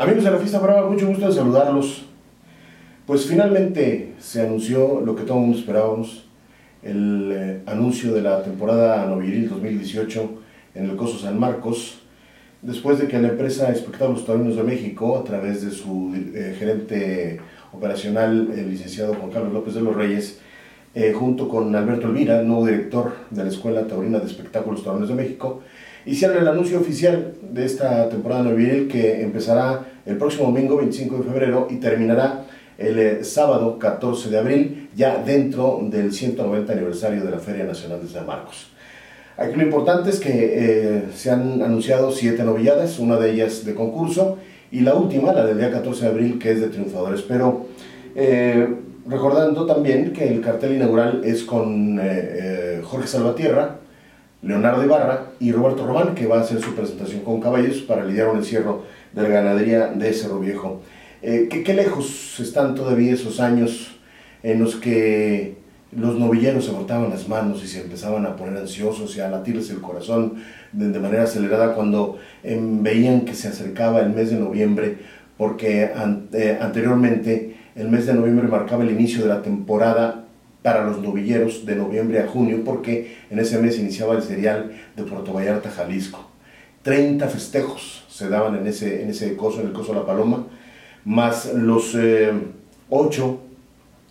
Amigos de la Fiesta Brava, mucho gusto de saludarlos. Pues finalmente se anunció lo que todo el mundo esperábamos, el eh, anuncio de la temporada noviril 2018 en el Coso San Marcos, después de que la empresa Espectáculos Taurinos de México, a través de su eh, gerente operacional, el licenciado Juan Carlos López de los Reyes, eh, junto con Alberto Elvira, nuevo director de la Escuela Taurina de Espectáculos Taurinos de México, hicieron el anuncio oficial de esta temporada noviril que empezará el próximo domingo 25 de febrero y terminará el eh, sábado 14 de abril, ya dentro del 190 aniversario de la Feria Nacional de San Marcos. Aquí lo importante es que eh, se han anunciado siete novilladas, una de ellas de concurso y la última, la del día 14 de abril, que es de triunfadores. Pero eh, recordando también que el cartel inaugural es con Jorge Salvatierra, Leonardo Ibarra y Roberto Román, que va a hacer su presentación con caballos para lidiar un encierro de la ganadería de Cerro Viejo. Eh, ¿qué, lejos están todavía esos años en los que los novilleros se frotaban las manos y se empezaban a poner ansiosos y a latirles el corazón de, manera acelerada cuando em, veían que se acercaba el mes de noviembre, porque eh, anteriormente el mes de noviembre marcaba el inicio de la temporada para los novilleros de noviembre a junio, porque en ese mes iniciaba el serial de Puerto Vallarta, Jalisco. 30 festejos se daban en ese, en ese coso, en el coso La Paloma, más los 8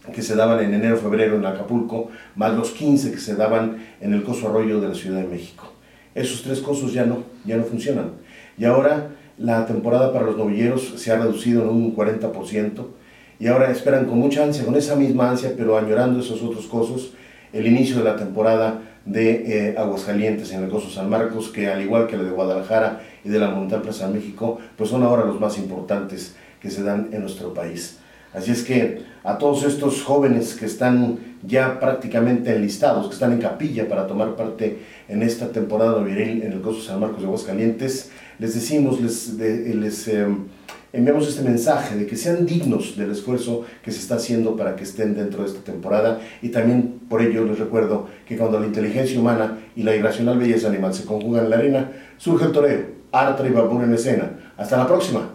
eh, que se daban en enero, febrero en Acapulco, más los 15 que se daban en el coso Arroyo de la Ciudad de México. Esos tres cosos ya no, ya no funcionan. Y ahora la temporada para los novilleros se ha reducido en un 40%, y ahora esperan con mucha ansia, con esa misma ansia, pero añorando esos otros cosos, el inicio de la temporada de eh, Aguascalientes en el Coso San Marcos, que al igual que la de Guadalajara y de la Monumental Plaza México, pues son ahora los más importantes que se dan en nuestro país. Así es que a todos estos jóvenes que están ya prácticamente enlistados, que están en capilla para tomar parte en esta temporada viril en el Coso San Marcos de Aguascalientes, les decimos, les, les em, enviamos este mensaje de que sean dignos del esfuerzo que se está haciendo para que estén dentro de esta temporada y también por ello les recuerdo que cuando la inteligencia humana y la irracional belleza animal se conjugan en la arena, surge el toreo, arte y vapor en escena. Hasta la próxima.